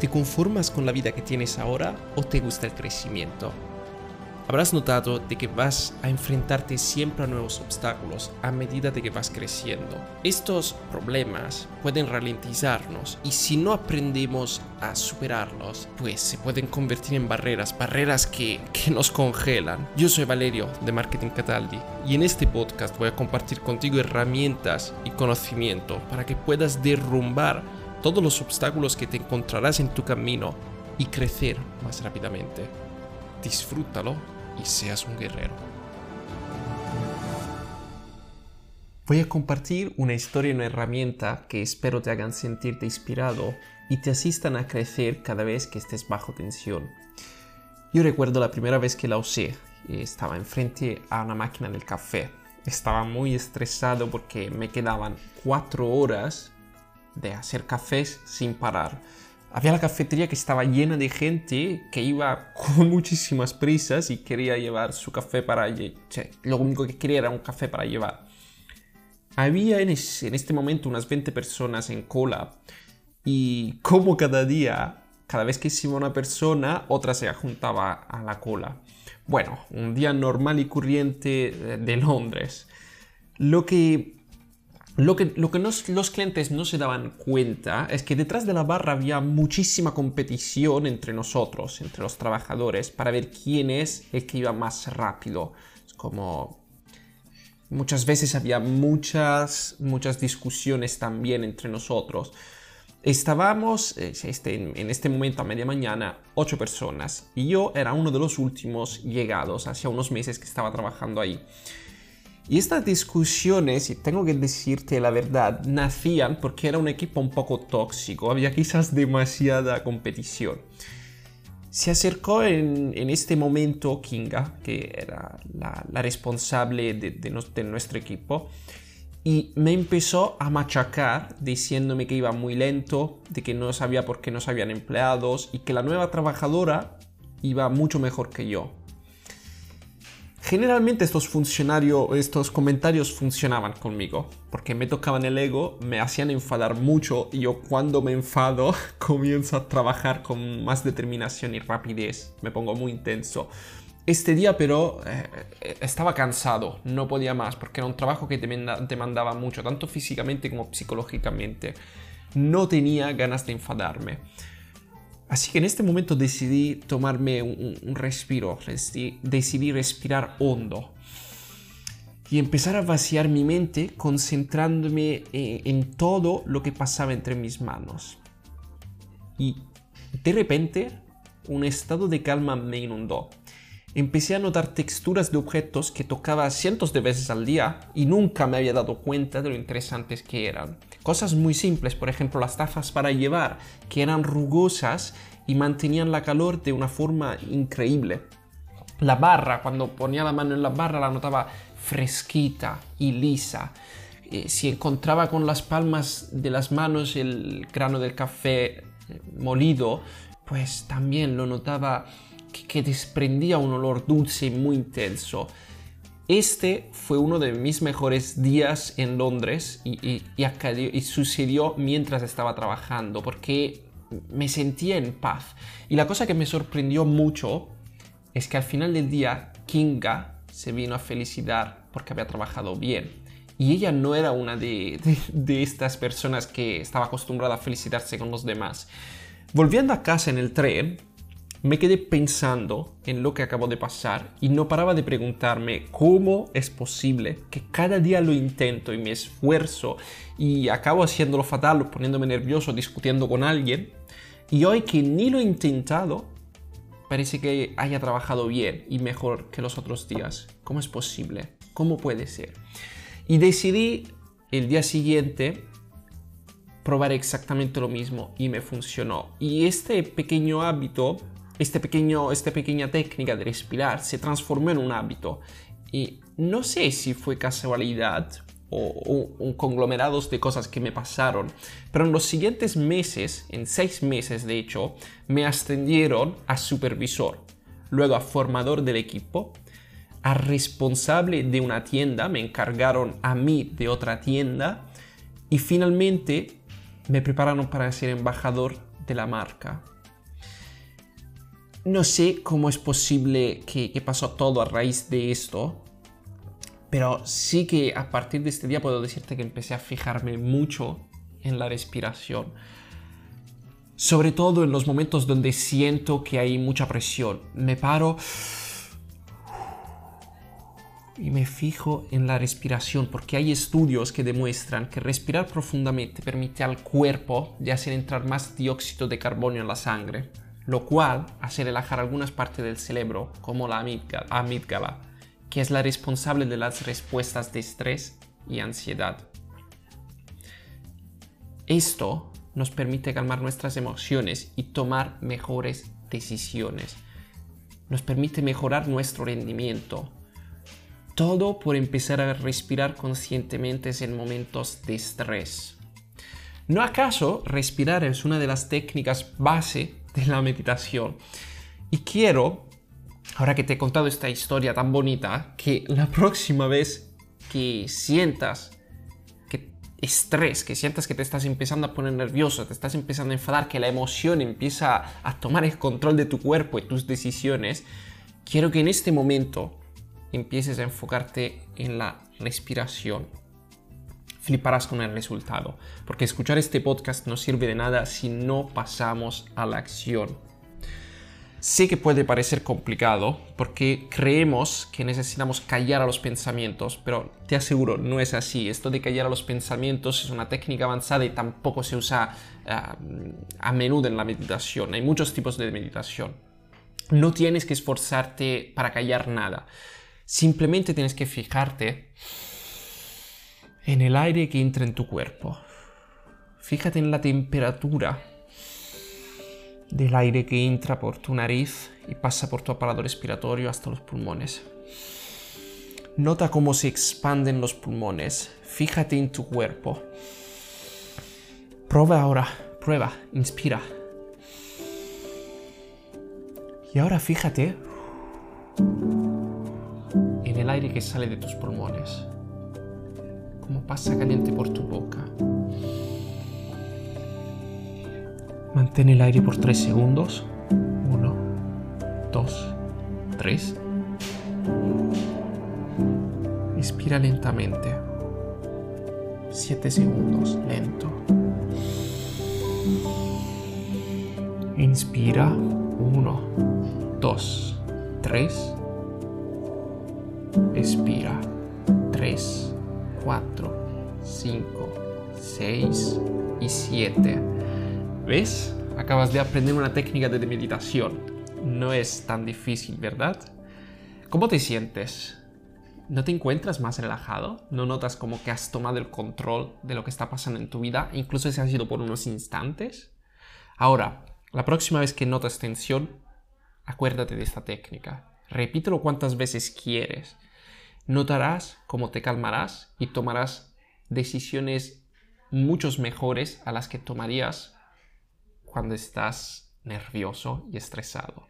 ¿Te conformas con la vida que tienes ahora o te gusta el crecimiento? Habrás notado de que vas a enfrentarte siempre a nuevos obstáculos a medida de que vas creciendo. Estos problemas pueden ralentizarnos y si no aprendemos a superarlos, pues se pueden convertir en barreras, barreras que, que nos congelan. Yo soy Valerio de Marketing Cataldi y en este podcast voy a compartir contigo herramientas y conocimiento para que puedas derrumbar todos los obstáculos que te encontrarás en tu camino y crecer más rápidamente. Disfrútalo y seas un guerrero. Voy a compartir una historia y una herramienta que espero te hagan sentirte inspirado y te asistan a crecer cada vez que estés bajo tensión. Yo recuerdo la primera vez que la usé. Estaba enfrente a una máquina del café. Estaba muy estresado porque me quedaban cuatro horas de hacer cafés sin parar había la cafetería que estaba llena de gente que iba con muchísimas prisas y quería llevar su café para... lo único que quería era un café para llevar. Había en, este momento unas 20 personas en cola y como cada día, cada vez que iba una persona, otra se juntaba a la cola. Bueno, un día normal y corriente de Londres. Lo que lo que, lo que los clientes no se daban cuenta es que detrás de la barra había muchísima competición entre nosotros, entre los trabajadores, para ver quién es el que iba más rápido. Es como muchas veces había muchas, muchas discusiones también entre nosotros. Estábamos eh, este, en este momento a media mañana ocho personas y yo era uno de los últimos llegados, hacía unos meses que estaba trabajando ahí. Y estas discusiones, y tengo que decirte la verdad, nacían porque era un equipo un poco tóxico, había quizás demasiada competición. Se acercó en, este momento Kinga, que era la, responsable de, de nuestro equipo, y me empezó a machacar diciéndome que iba muy lento, de que no sabía por qué no sabían empleados y que la nueva trabajadora iba mucho mejor que yo. Generalmente estos funcionarios, estos comentarios funcionaban conmigo, porque me tocaban el ego, me hacían enfadar mucho y yo cuando me enfado comienzo a trabajar con más determinación y rapidez, me pongo muy intenso. Este día pero eh, estaba cansado, no podía más, porque era un trabajo que te demandaba mucho, tanto físicamente como psicológicamente. No tenía ganas de enfadarme. Así que en este momento decidí tomarme un, respiro, decidí, respirar hondo y empezar a vaciar mi mente concentrándome eh, en todo lo que pasaba entre mis manos. Y de repente un estado de calma me inundó. Empecé a notar texturas de objetos que tocaba cientos de veces al día y nunca me había dado cuenta de lo interesantes que eran. Cosas muy simples, por ejemplo las tazas para llevar, que eran rugosas y mantenían la calor de una forma increíble. La barra, cuando ponía la mano en la barra, la notaba fresquita y lisa. Eh, si encontraba con las palmas de las manos el grano del café eh, molido, pues también lo notaba que, desprendía un olor dulce y muy intenso. Este fue uno de mis mejores días en Londres y, y, sucedió mientras estaba trabajando, porque me sentía en paz. Y la cosa que me sorprendió mucho es que al final del día Kinga se vino a felicitar porque había trabajado bien. Y ella no era una de, de estas personas que estaba acostumbrada a felicitarse con los demás. Volviendo a casa en el tren, me quedé pensando en lo que acabó de pasar y no paraba de preguntarme cómo es posible que cada día lo intento y me esfuerzo y acabo haciéndolo fatal, poniéndome nervioso, discutiendo con alguien. Y hoy que ni lo he intentado, parece que haya trabajado bien y mejor que los otros días. ¿Cómo es posible? ¿Cómo puede ser? Y decidí el día siguiente probar exactamente lo mismo y me funcionó. Y este pequeño hábito este pequeño, esta pequeña técnica de respirar se transformó en un hábito. Y no sé si fue casualidad o, un conglomerado de cosas que me pasaron, pero en los siguientes meses, en seis meses de hecho, me ascendieron a supervisor, luego a formador del equipo, a responsable de una tienda, me encargaron a mí de otra tienda y finalmente me prepararon para ser embajador de la marca. No sé cómo es posible que, pasó todo a raíz de esto, pero sí que a partir de este día puedo decirte que empecé a fijarme mucho en la respiración. Sobre todo en los momentos donde siento que hay mucha presión. Me paro y me fijo en la respiración porque hay estudios que demuestran que respirar profundamente permite al cuerpo de hacer entrar más dióxido de carbono en la sangre, lo cual hace relajar algunas partes del cerebro como la amígdala, que es la responsable de las respuestas de estrés y ansiedad. Esto nos permite calmar nuestras emociones y tomar mejores decisiones. Nos permite mejorar nuestro rendimiento, todo por empezar a respirar conscientemente en momentos de estrés. ¿No acaso respirar es una de las técnicas base de la meditación? Y quiero, ahora que te he contado esta historia tan bonita, que la próxima vez que sientas que estrés, que sientas que te estás empezando a poner nervioso, te estás empezando a enfadar, que la emoción empieza a tomar el control de tu cuerpo y tus decisiones, quiero que en este momento empieces a enfocarte en la respiración, fliparás con el resultado. Porque escuchar este podcast no sirve de nada si no pasamos a la acción. Sé que puede parecer complicado porque creemos que necesitamos callar a los pensamientos, pero te aseguro, no es así. Esto de callar a los pensamientos es una técnica avanzada y tampoco se usa ah, a menudo en la meditación. Hay muchos tipos de meditación. No tienes que esforzarte para callar nada. Simplemente tienes que fijarte en el aire que entra en tu cuerpo. Fíjate en la temperatura del aire que entra por tu nariz y pasa por tu aparato respiratorio hasta los pulmones. Nota cómo se expanden los pulmones. Fíjate en tu cuerpo. Prueba ahora, prueba, inspira. Y ahora fíjate el aire que sale de tus pulmones, como pasa caliente por tu boca. Mantén el aire por 3 segundos. 1, 2, 3. Inspira lentamente. 7 segundos, lento. Inspira. 1, 2, 3. Expira. 3, 4, 5, 6 y 7. ¿Ves? Acabas de aprender una técnica de meditación. No es tan difícil, ¿verdad? ¿Cómo te sientes? ¿No te encuentras más relajado? ¿No notas como que has tomado el control de lo que está pasando en tu vida, incluso si ha sido por unos instantes? Ahora, la próxima vez que notas tensión, acuérdate de esta técnica. Repítelo cuantas veces quieres. Notarás cómo te calmarás y tomarás decisiones muchos mejores a las que tomarías cuando estás nervioso y estresado.